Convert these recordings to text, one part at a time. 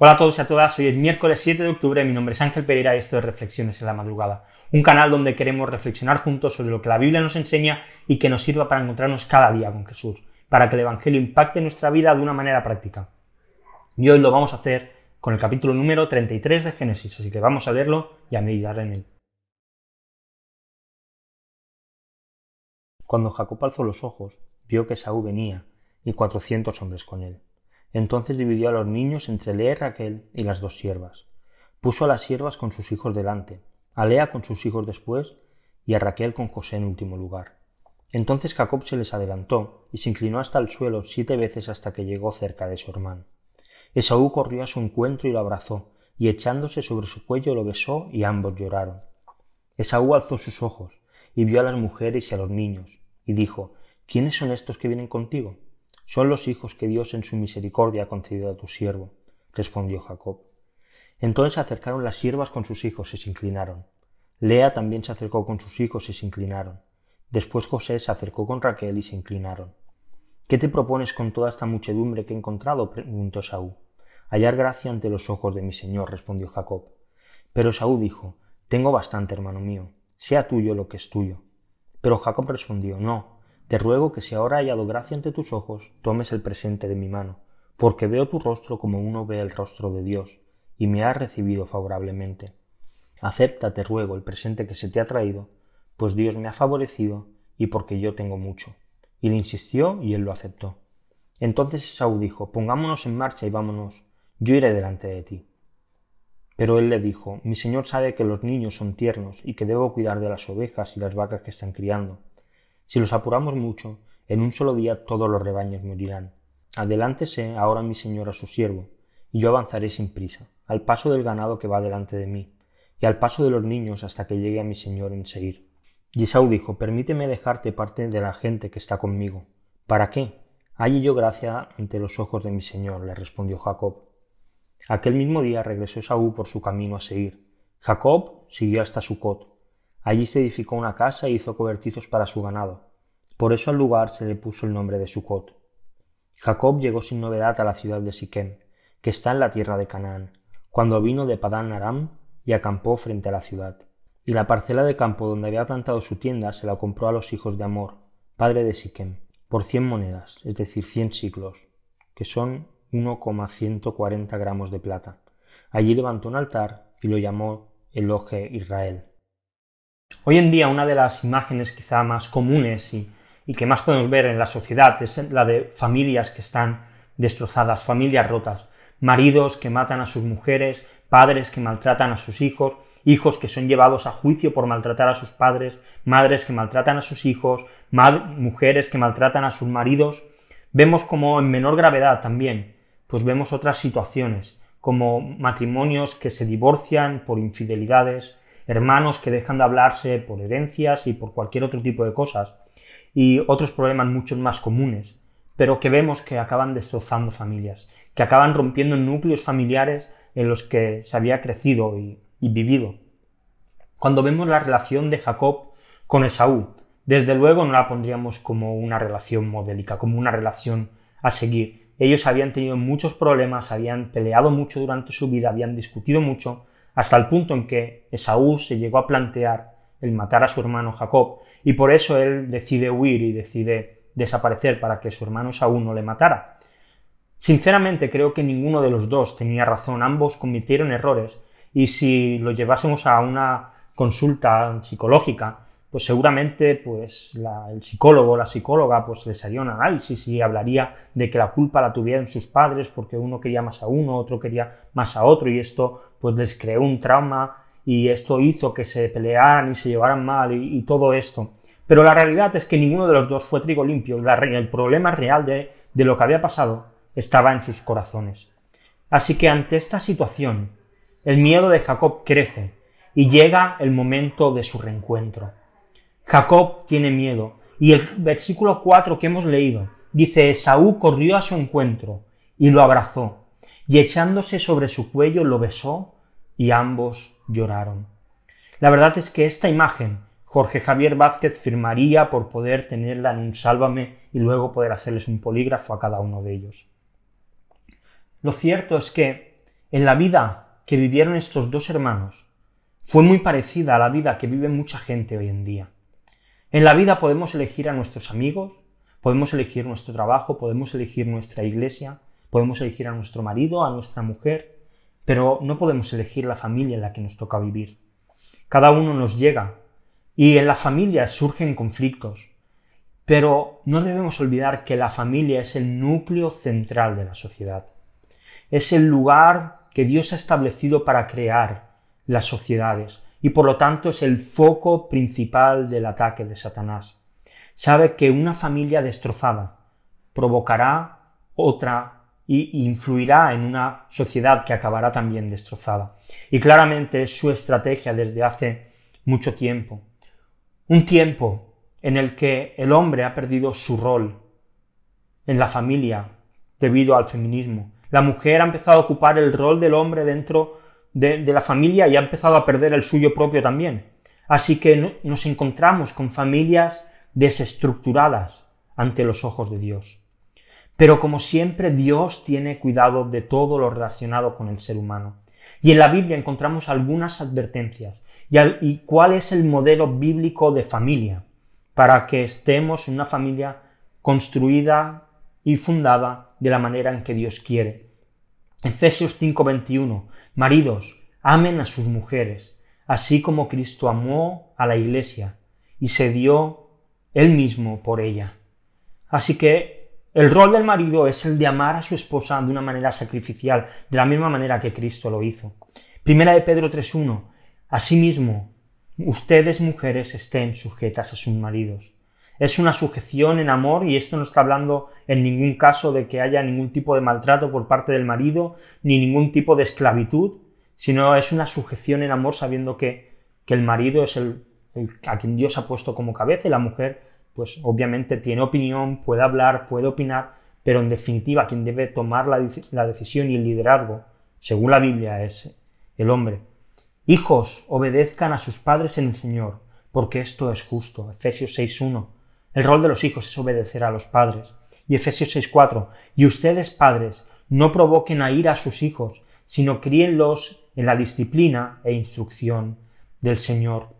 Hola a todos y a todas, hoy es miércoles 7 de octubre, mi nombre es Ángel Pereira y esto es Reflexiones en la Madrugada, un canal donde queremos reflexionar juntos sobre lo que la Biblia nos enseña y que nos sirva para encontrarnos cada día con Jesús, para que el Evangelio impacte nuestra vida de una manera práctica. Y hoy lo vamos a hacer con el capítulo número 33 de Génesis, así que vamos a leerlo y a meditar en él. Cuando Jacob alzó los ojos, vio que Saúl venía y cuatrocientos hombres con él. Entonces dividió a los niños entre Lea y Raquel y las dos siervas. Puso a las siervas con sus hijos delante, a Lea con sus hijos después, y a Raquel con José en último lugar. Entonces Jacob se les adelantó y se inclinó hasta el suelo siete veces hasta que llegó cerca de su hermano. Esaú corrió a su encuentro y lo abrazó, y echándose sobre su cuello lo besó y ambos lloraron. Esaú alzó sus ojos y vio a las mujeres y a los niños, y dijo, ¿quiénes son estos que vienen contigo? Son los hijos que Dios en su misericordia ha concedido a tu siervo, respondió Jacob. Entonces se acercaron las siervas con sus hijos y se inclinaron. Lea también se acercó con sus hijos y se inclinaron. Después José se acercó con Raquel y se inclinaron. ¿Qué te propones con toda esta muchedumbre que he encontrado? preguntó Saúl. Hallar gracia ante los ojos de mi señor, respondió Jacob. Pero Saúl dijo, Tengo bastante, hermano mío, sea tuyo lo que es tuyo. Pero Jacob respondió, No, te ruego que si ahora he hallado gracia ante tus ojos, tomes el presente de mi mano, porque veo tu rostro como uno ve el rostro de Dios, y me has recibido favorablemente. Acepta, te ruego, el presente que se te ha traído, pues Dios me ha favorecido y porque yo tengo mucho. Y le insistió y él lo aceptó. Entonces Saúl dijo, pongámonos en marcha y vámonos, yo iré delante de ti. Pero él le dijo, mi señor sabe que los niños son tiernos y que debo cuidar de las ovejas y las vacas que están criando si los apuramos mucho, en un solo día todos los rebaños morirán. Adelántese ahora mi señor a su siervo, y yo avanzaré sin prisa, al paso del ganado que va delante de mí, y al paso de los niños hasta que llegue a mi señor en Seir. Y Esaú dijo, permíteme dejarte parte de la gente que está conmigo. ¿Para qué? Halle yo gracia ante los ojos de mi señor, le respondió Jacob. Aquel mismo día regresó Esaú por su camino a Seir. Jacob siguió hasta Sucot, Allí se edificó una casa e hizo cobertizos para su ganado. Por eso al lugar se le puso el nombre de Sucot. Jacob llegó sin novedad a la ciudad de Siquem, que está en la tierra de Canaán, cuando vino de Padán Aram y acampó frente a la ciudad. Y la parcela de campo donde había plantado su tienda se la compró a los hijos de Amor, padre de Siquem, por cien monedas, es decir, cien siglos, que son 1,140 gramos de plata. Allí levantó un altar y lo llamó Eloge Israel. Hoy en día una de las imágenes quizá más comunes y, que más podemos ver en la sociedad es la de familias que están destrozadas, familias rotas, maridos que matan a sus mujeres, padres que maltratan a sus hijos, hijos que son llevados a juicio por maltratar a sus padres, madres que maltratan a sus hijos, mujeres que maltratan a sus maridos. Vemos como en menor gravedad también, pues vemos otras situaciones, como matrimonios que se divorcian por infidelidades, hermanos que dejan de hablarse por herencias y por cualquier otro tipo de cosas, y otros problemas mucho más comunes, pero que vemos que acaban destrozando familias, que acaban rompiendo núcleos familiares en los que se había crecido y, y vivido. Cuando vemos la relación de Jacob con Esaú, desde luego no la pondríamos como una relación modélica, como una relación a seguir. Ellos habían tenido muchos problemas, habían peleado mucho durante su vida, habían discutido mucho, hasta el punto en que Esaú se llegó a plantear el matar a su hermano Jacob, y por eso él decide huir y decide desaparecer para que su hermano Esaú no le matara. Sinceramente creo que ninguno de los dos tenía razón, ambos cometieron errores, y si lo llevásemos a una consulta psicológica, pues seguramente pues el psicólogo o la psicóloga pues les haría un análisis y hablaría de que la culpa la tuvieran sus padres porque uno quería más a uno, otro quería más a otro y esto pues les creó un trauma y esto hizo que se pelearan y se llevaran mal y, todo esto. Pero la realidad es que ninguno de los dos fue trigo limpio. el problema real de, de lo que había pasado estaba en sus corazones. Así que ante esta situación, el miedo de Jacob crece y llega el momento de su reencuentro. Jacob tiene miedo. Y el versículo 4 que hemos leído dice, Esaú corrió a su encuentro y lo abrazó, y echándose sobre su cuello lo besó, y ambos lloraron. La verdad es que esta imagen Jorge Javier Vázquez firmaría por poder tenerla en un sálvame y luego poder hacerles un polígrafo a cada uno de ellos. Lo cierto es que en la vida que vivieron estos dos hermanos fue muy parecida a la vida que vive mucha gente hoy en día. En la vida podemos elegir a nuestros amigos, podemos elegir nuestro trabajo, podemos elegir nuestra iglesia, podemos elegir a nuestro marido, a nuestra mujer, pero no podemos elegir la familia en la que nos toca vivir. Cada uno nos llega y en la familia surgen conflictos, pero no debemos olvidar que la familia es el núcleo central de la sociedad. Es el lugar que Dios ha establecido para crear las sociedades y por lo tanto es el foco principal del ataque de Satanás. Sabe que una familia destrozada provocará otra y influirá en una sociedad que acabará también destrozada. Y claramente es su estrategia desde hace mucho tiempo. Un tiempo en el que el hombre ha perdido su rol en la familia debido al feminismo. La mujer ha empezado a ocupar el rol del hombre dentro de, la familia y ha empezado a perder el suyo propio también. Así que nos encontramos con familias desestructuradas ante los ojos de Dios. Pero como siempre, Dios tiene cuidado de todo lo relacionado con el ser humano. Y en la Biblia encontramos algunas advertencias. y cuál es el modelo bíblico de familia? para que estemos en una familia construida y fundada de la manera en que Dios quiere. Efesios 5:21 Maridos, amen a sus mujeres, así como Cristo amó a la iglesia y se dio él mismo por ella. Así que el rol del marido es el de amar a su esposa de una manera sacrificial, de la misma manera que Cristo lo hizo. Primera de Pedro 3.1. Asimismo, ustedes mujeres estén sujetas a sus maridos. Es una sujeción en amor y esto no está hablando en ningún caso de que haya ningún tipo de maltrato por parte del marido ni ningún tipo de esclavitud, sino es una sujeción en amor sabiendo que, que el marido es el, a quien Dios ha puesto como cabeza y la mujer pues obviamente tiene opinión, puede hablar, puede opinar, pero en definitiva quien debe tomar la, la decisión y el liderazgo, según la Biblia, es el hombre. Hijos, obedezcan a sus padres en el Señor, porque esto es justo. Efesios 6.1. El rol de los hijos es obedecer a los padres. Y Efesios 6.4. Y ustedes, padres, no provoquen a ir a sus hijos, sino críenlos en la disciplina e instrucción del Señor.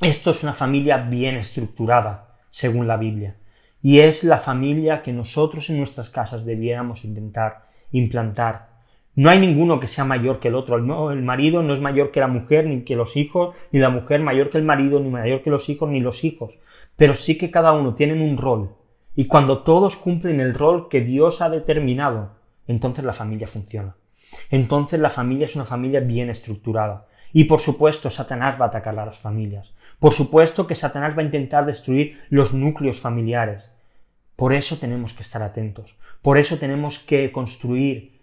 Esto es una familia bien estructurada, según la Biblia, y es la familia que nosotros en nuestras casas debiéramos intentar implantar no hay ninguno que sea mayor que el otro. El, marido no es mayor que la mujer, ni que los hijos, ni la mujer mayor que el marido, ni mayor que los hijos, ni los hijos. Pero sí que cada uno tiene un rol. Y cuando todos cumplen el rol que Dios ha determinado, entonces la familia funciona. Entonces la familia es una familia bien estructurada. Y por supuesto, Satanás va a atacar a las familias. Por supuesto que Satanás va a intentar destruir los núcleos familiares. Por eso tenemos que estar atentos. Por eso tenemos que construir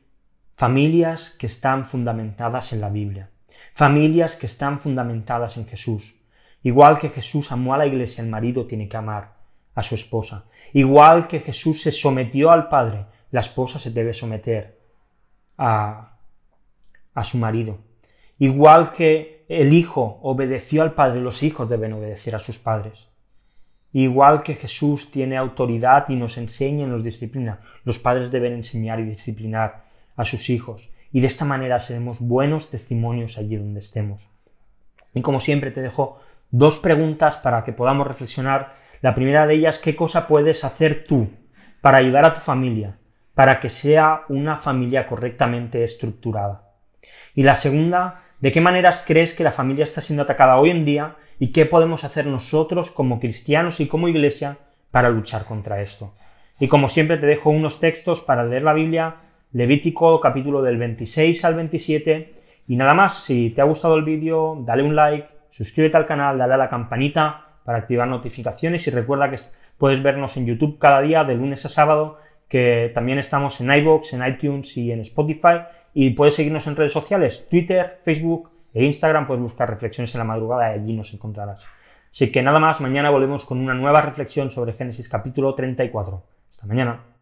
Familias que están fundamentadas en la Biblia. Familias que están fundamentadas en Jesús. Igual que Jesús amó a la iglesia, el marido tiene que amar a su esposa. Igual que Jesús se sometió al Padre, la esposa se debe someter a, a su marido. Igual que el hijo obedeció al Padre, los hijos deben obedecer a sus padres. Igual que Jesús tiene autoridad y nos enseña y nos disciplina, los padres deben enseñar y disciplinar a sus hijos y de esta manera seremos buenos testimonios allí donde estemos. Y como siempre te dejo dos preguntas para que podamos reflexionar. La primera de ellas, ¿qué cosa puedes hacer tú para ayudar a tu familia, para que sea una familia correctamente estructurada? Y la segunda, ¿de qué maneras crees que la familia está siendo atacada hoy en día y qué podemos hacer nosotros como cristianos y como iglesia para luchar contra esto? Y como siempre te dejo unos textos para leer la Biblia Levítico capítulo del 26 al 27. Y nada más, si te ha gustado el vídeo, dale un like, suscríbete al canal, dale a la campanita para activar notificaciones y recuerda que puedes vernos en YouTube cada día de lunes a sábado, que también estamos en iBox, en iTunes y en Spotify. Y puedes seguirnos en redes sociales, Twitter, Facebook e Instagram, puedes buscar reflexiones en la madrugada y allí nos encontrarás. Así que nada más, mañana volvemos con una nueva reflexión sobre Génesis capítulo 34. Hasta mañana.